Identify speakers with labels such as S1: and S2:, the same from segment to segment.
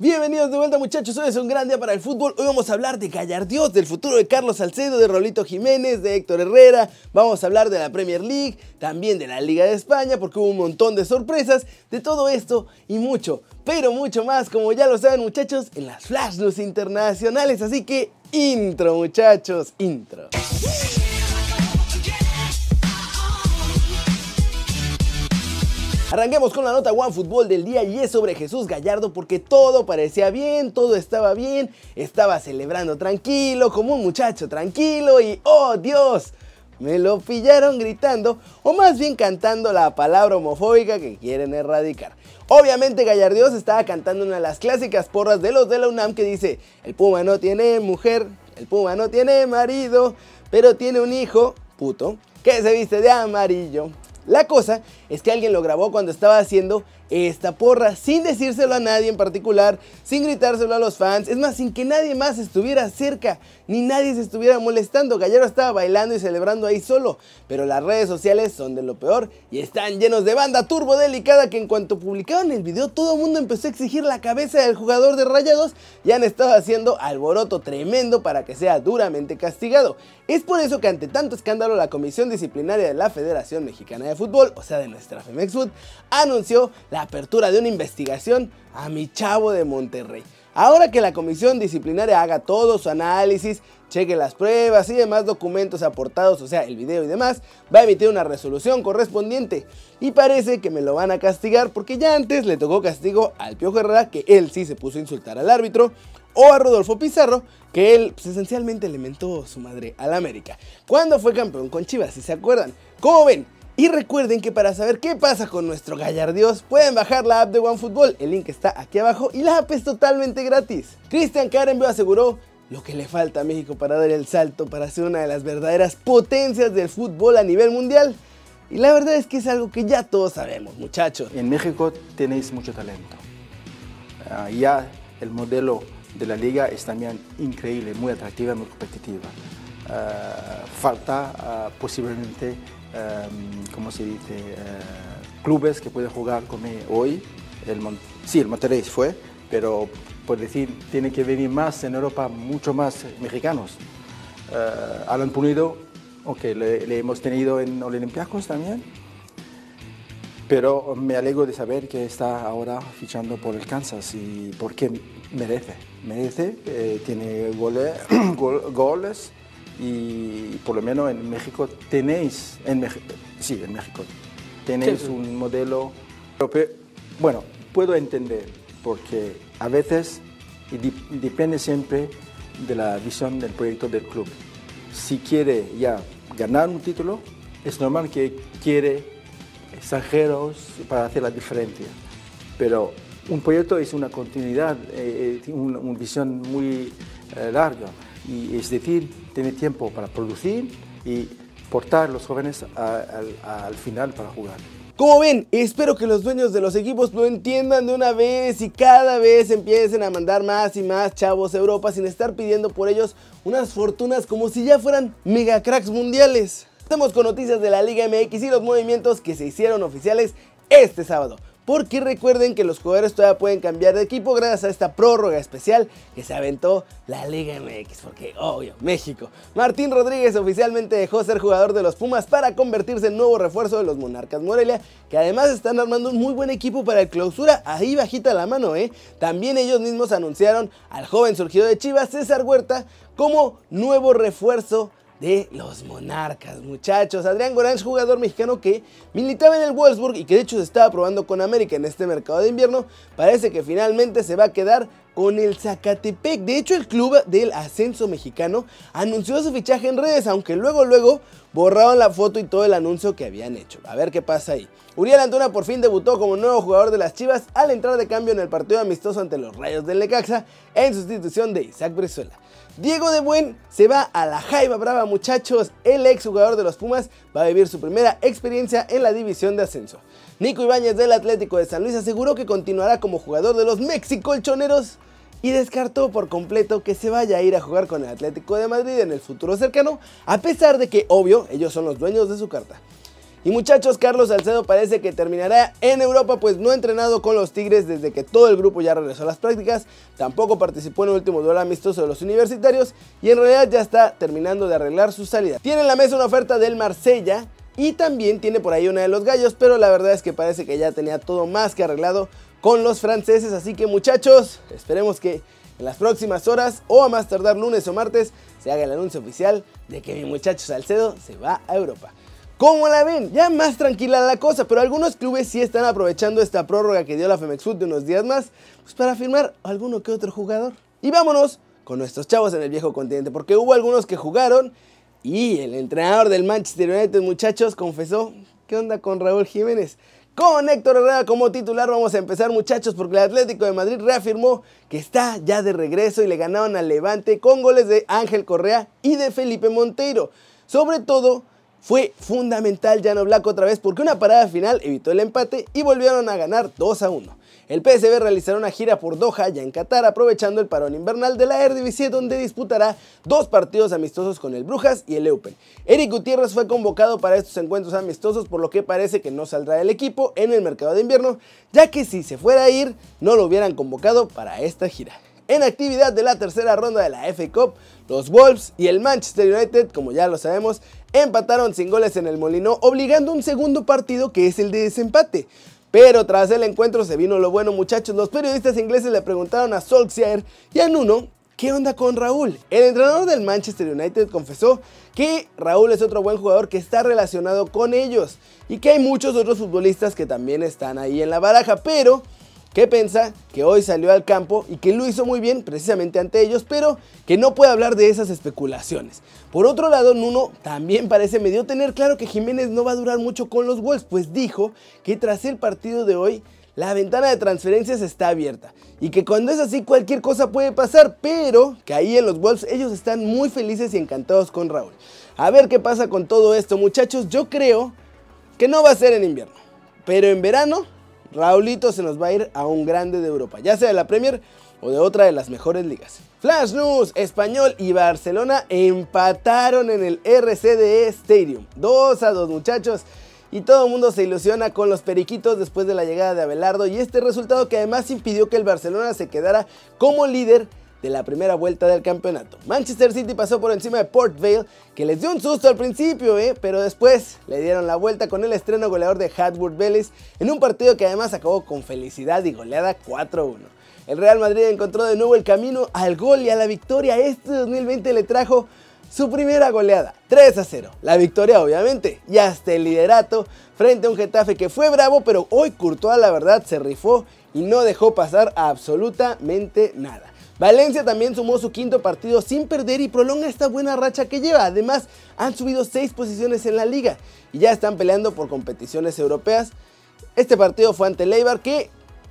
S1: Bienvenidos de vuelta muchachos, hoy es un gran día para el fútbol. Hoy vamos a hablar de Gallardios, del futuro de Carlos Salcedo, de Rolito Jiménez, de Héctor Herrera. Vamos a hablar de la Premier League, también de la Liga de España, porque hubo un montón de sorpresas, de todo esto y mucho, pero mucho más, como ya lo saben muchachos, en las Flash News internacionales. Así que intro muchachos, intro. Arranquemos con la nota One Fútbol del día y es sobre Jesús Gallardo porque todo parecía bien, todo estaba bien, estaba celebrando tranquilo, como un muchacho tranquilo y ¡oh Dios! Me lo pillaron gritando o más bien cantando la palabra homofóbica que quieren erradicar. Obviamente Gallardios estaba cantando una de las clásicas porras de los de la UNAM que dice, el Puma no tiene mujer, el Puma no tiene marido, pero tiene un hijo, puto, que se viste de amarillo. La cosa es que alguien lo grabó cuando estaba haciendo esta porra, sin decírselo a nadie en particular, sin gritárselo a los fans, es más, sin que nadie más estuviera cerca, ni nadie se estuviera molestando. Gallero estaba bailando y celebrando ahí solo, pero las redes sociales son de lo peor y están llenos de banda turbo delicada que en cuanto publicaron el video todo el mundo empezó a exigir la cabeza del jugador de Rayados y han estado haciendo alboroto tremendo para que sea duramente castigado. Es por eso que ante tanto escándalo la Comisión Disciplinaria de la Federación Mexicana de Fútbol, o sea de nuestra Femex Food, anunció la apertura de una investigación a mi chavo de Monterrey. Ahora que la comisión disciplinaria haga todo su análisis, cheque las pruebas y demás documentos aportados, o sea, el video y demás, va a emitir una resolución correspondiente. Y parece que me lo van a castigar porque ya antes le tocó castigo al Piojo Herrera, que él sí se puso a insultar al árbitro, o a Rodolfo Pizarro, que él esencialmente le mentó su madre al América. Cuando fue campeón con Chivas, si se acuerdan. ¿Cómo ven? Y recuerden que para saber qué pasa con nuestro Gallardios pueden bajar la app de OneFootball, el link está aquí abajo y la app es totalmente gratis. Cristian Karenbio aseguró lo que le falta a México para dar el salto para ser una de las verdaderas potencias del fútbol a nivel mundial. Y la verdad es que es algo que ya todos sabemos, muchachos.
S2: En México tenéis mucho talento. Uh, ya el modelo de la liga es también increíble, muy atractiva, muy competitiva. Uh, falta uh, posiblemente um, ¿cómo se dice? Uh, clubes que pueden jugar como hoy. El Mon sí, el Monterrey fue, pero por decir, tiene que venir más en Europa, mucho más mexicanos. Uh, Alan Pulido, ok, le, le, hemos tenido en Olympiacos también, pero me alegro de saber que está ahora fichando por el Kansas y porque merece, merece, eh, tiene gole, gol, goles y por lo menos en México tenéis, en sí, en México, tenéis sí. un modelo europeo. Bueno, puedo entender, porque a veces y depende siempre de la visión del proyecto del club. Si quiere ya ganar un título, es normal que quiere extranjeros para hacer la diferencia. Pero un proyecto es una continuidad, eh, una, una visión muy eh, larga y es decir, tiene tiempo para producir y portar a los jóvenes al final para jugar.
S1: Como ven, espero que los dueños de los equipos lo entiendan de una vez y cada vez empiecen a mandar más y más chavos a Europa sin estar pidiendo por ellos unas fortunas como si ya fueran mega cracks mundiales. Estamos con noticias de la Liga MX y los movimientos que se hicieron oficiales este sábado porque recuerden que los jugadores todavía pueden cambiar de equipo gracias a esta prórroga especial que se aventó la Liga MX, porque obvio, México. Martín Rodríguez oficialmente dejó ser jugador de los Pumas para convertirse en nuevo refuerzo de los Monarcas Morelia, que además están armando un muy buen equipo para el clausura, ahí bajita la mano, ¿eh? También ellos mismos anunciaron al joven surgido de Chivas, César Huerta, como nuevo refuerzo de los Monarcas, muchachos. Adrián Gorange, jugador mexicano que militaba en el Wolfsburg y que de hecho se estaba probando con América en este mercado de invierno, parece que finalmente se va a quedar con el Zacatepec. De hecho, el club del ascenso mexicano anunció su fichaje en redes, aunque luego, luego borraron la foto y todo el anuncio que habían hecho. A ver qué pasa ahí. Uriel Antuna por fin debutó como nuevo jugador de las Chivas al entrar de cambio en el partido amistoso ante los Rayos del Necaxa en sustitución de Isaac Brizuela. Diego de Buen se va a la Jaiba Brava, muchachos. El ex jugador de los Pumas va a vivir su primera experiencia en la división de ascenso. Nico Ibáñez del Atlético de San Luis aseguró que continuará como jugador de los Mexicolchoneros y descartó por completo que se vaya a ir a jugar con el Atlético de Madrid en el futuro cercano, a pesar de que, obvio, ellos son los dueños de su carta. Y muchachos, Carlos Salcedo parece que terminará en Europa, pues no ha entrenado con los Tigres desde que todo el grupo ya regresó a las prácticas, tampoco participó en el último duelo amistoso de los universitarios y en realidad ya está terminando de arreglar su salida. Tiene en la mesa una oferta del Marsella y también tiene por ahí una de los gallos, pero la verdad es que parece que ya tenía todo más que arreglado con los franceses, así que muchachos, esperemos que en las próximas horas o a más tardar lunes o martes se haga el anuncio oficial de que mi muchacho Salcedo se va a Europa. ¿Cómo la ven? Ya más tranquila la cosa, pero algunos clubes sí están aprovechando esta prórroga que dio la Femex Food de unos días más pues para firmar alguno que otro jugador. Y vámonos con nuestros chavos en el viejo continente, porque hubo algunos que jugaron y el entrenador del Manchester United, muchachos, confesó, ¿qué onda con Raúl Jiménez? Con Héctor Herrera como titular vamos a empezar muchachos porque el Atlético de Madrid reafirmó que está ya de regreso y le ganaron al Levante con goles de Ángel Correa y de Felipe Monteiro. Sobre todo fue fundamental Jan Black otra vez porque una parada final evitó el empate y volvieron a ganar 2 a 1. El PSV realizará una gira por Doha, ya en Qatar, aprovechando el parón invernal de la Eredivisie, donde disputará dos partidos amistosos con el Brujas y el Eupen. Eric Gutiérrez fue convocado para estos encuentros amistosos, por lo que parece que no saldrá del equipo en el mercado de invierno, ya que si se fuera a ir, no lo hubieran convocado para esta gira. En actividad de la tercera ronda de la FA Cup, los Wolves y el Manchester United, como ya lo sabemos, empataron sin goles en el Molino, obligando un segundo partido que es el de desempate. Pero tras el encuentro se vino lo bueno muchachos, los periodistas ingleses le preguntaron a Solskjaer y a Nuno ¿Qué onda con Raúl? El entrenador del Manchester United confesó que Raúl es otro buen jugador que está relacionado con ellos y que hay muchos otros futbolistas que también están ahí en la baraja, pero que piensa que hoy salió al campo y que lo hizo muy bien precisamente ante ellos, pero que no puede hablar de esas especulaciones. Por otro lado, Nuno también parece medio tener claro que Jiménez no va a durar mucho con los Wolves, pues dijo que tras el partido de hoy la ventana de transferencias está abierta y que cuando es así cualquier cosa puede pasar, pero que ahí en los Wolves ellos están muy felices y encantados con Raúl. A ver qué pasa con todo esto, muchachos. Yo creo que no va a ser en invierno, pero en verano Raulito se nos va a ir a un grande de Europa, ya sea de la Premier o de otra de las mejores ligas. Flash News, Español y Barcelona empataron en el RCDE Stadium. 2 a 2 muchachos. Y todo el mundo se ilusiona con los periquitos después de la llegada de Abelardo y este resultado que además impidió que el Barcelona se quedara como líder de la primera vuelta del campeonato. Manchester City pasó por encima de Port Vale, que les dio un susto al principio, ¿eh? pero después le dieron la vuelta con el estreno goleador de Hadwood Bellis en un partido que además acabó con felicidad y goleada 4-1. El Real Madrid encontró de nuevo el camino al gol y a la victoria. Este 2020 le trajo su primera goleada, 3 a 0. La victoria obviamente y hasta el liderato frente a un Getafe que fue bravo, pero hoy Courtois la verdad se rifó y no dejó pasar absolutamente nada. Valencia también sumó su quinto partido sin perder y prolonga esta buena racha que lleva. Además, han subido seis posiciones en la liga y ya están peleando por competiciones europeas. Este partido fue ante Leibar que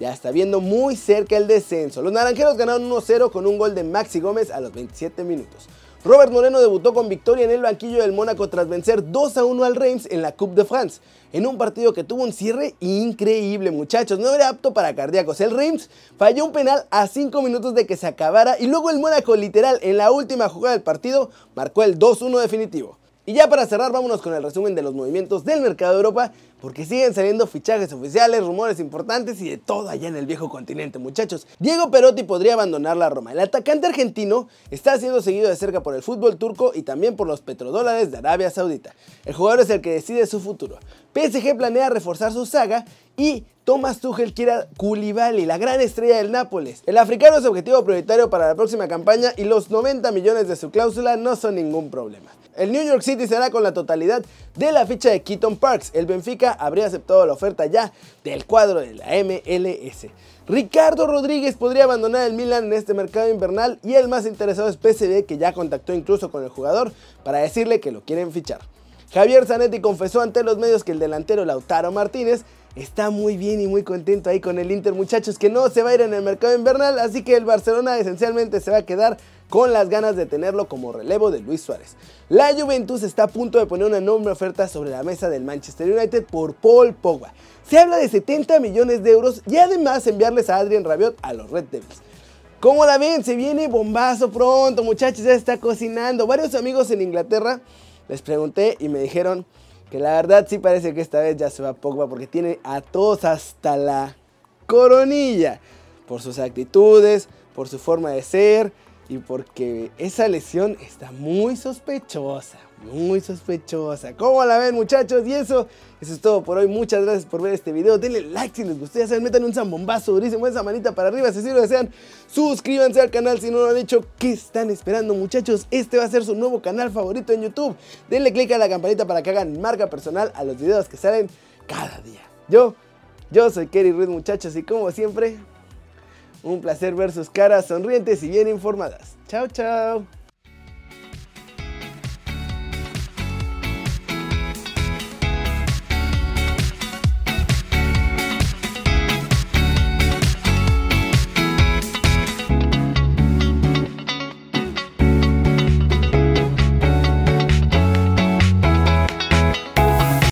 S1: ya está viendo muy cerca el descenso. Los naranjeros ganaron 1-0 con un gol de Maxi Gómez a los 27 minutos. Robert Moreno debutó con victoria en el banquillo del Mónaco tras vencer 2 a 1 al Reims en la Coupe de France, en un partido que tuvo un cierre increíble, muchachos. No era apto para cardíacos. El Reims falló un penal a 5 minutos de que se acabara y luego el Mónaco, literal, en la última jugada del partido, marcó el 2-1 definitivo. Y ya para cerrar, vámonos con el resumen de los movimientos del mercado de Europa, porque siguen saliendo fichajes oficiales, rumores importantes y de todo allá en el viejo continente, muchachos. Diego Perotti podría abandonar la Roma. El atacante argentino está siendo seguido de cerca por el fútbol turco y también por los petrodólares de Arabia Saudita. El jugador es el que decide su futuro. PSG planea reforzar su saga y Thomas Tuchel quiere a la gran estrella del Nápoles. El africano es objetivo prioritario para la próxima campaña y los 90 millones de su cláusula no son ningún problema. El New York City será con la totalidad de la ficha de Keaton Parks. El Benfica habría aceptado la oferta ya del cuadro de la MLS. Ricardo Rodríguez podría abandonar el Milan en este mercado invernal y el más interesado es PSV que ya contactó incluso con el jugador para decirle que lo quieren fichar. Javier Zanetti confesó ante los medios que el delantero Lautaro Martínez está muy bien y muy contento ahí con el Inter, muchachos, que no se va a ir en el mercado invernal, así que el Barcelona esencialmente se va a quedar con las ganas de tenerlo como relevo de Luis Suárez. La Juventus está a punto de poner una enorme oferta sobre la mesa del Manchester United por Paul Pogba. Se habla de 70 millones de euros y además enviarles a Adrian Rabiot a los Red Devils. ¿Cómo la ven? Se viene bombazo pronto, muchachos, ya está cocinando. Varios amigos en Inglaterra les pregunté y me dijeron Que la verdad sí parece que esta vez ya se va Pogba porque tiene a todos hasta la coronilla. Por sus actitudes, por su forma de ser y porque esa lesión está muy sospechosa. Muy sospechosa. ¿Cómo la ven muchachos? Y eso, eso es todo por hoy. Muchas gracias por ver este video. Denle like si les gustó. Ya saben, metan un zambombazo durísimo esa manita para arriba si así lo desean. Suscríbanse al canal si no lo han hecho. ¿Qué están esperando muchachos? Este va a ser su nuevo canal favorito en YouTube. Denle click a la campanita para que hagan marca personal a los videos que salen cada día. Yo, yo soy Kerry Ruiz muchachos y como siempre, un placer ver sus caras sonrientes y bien informadas. Chao, chao.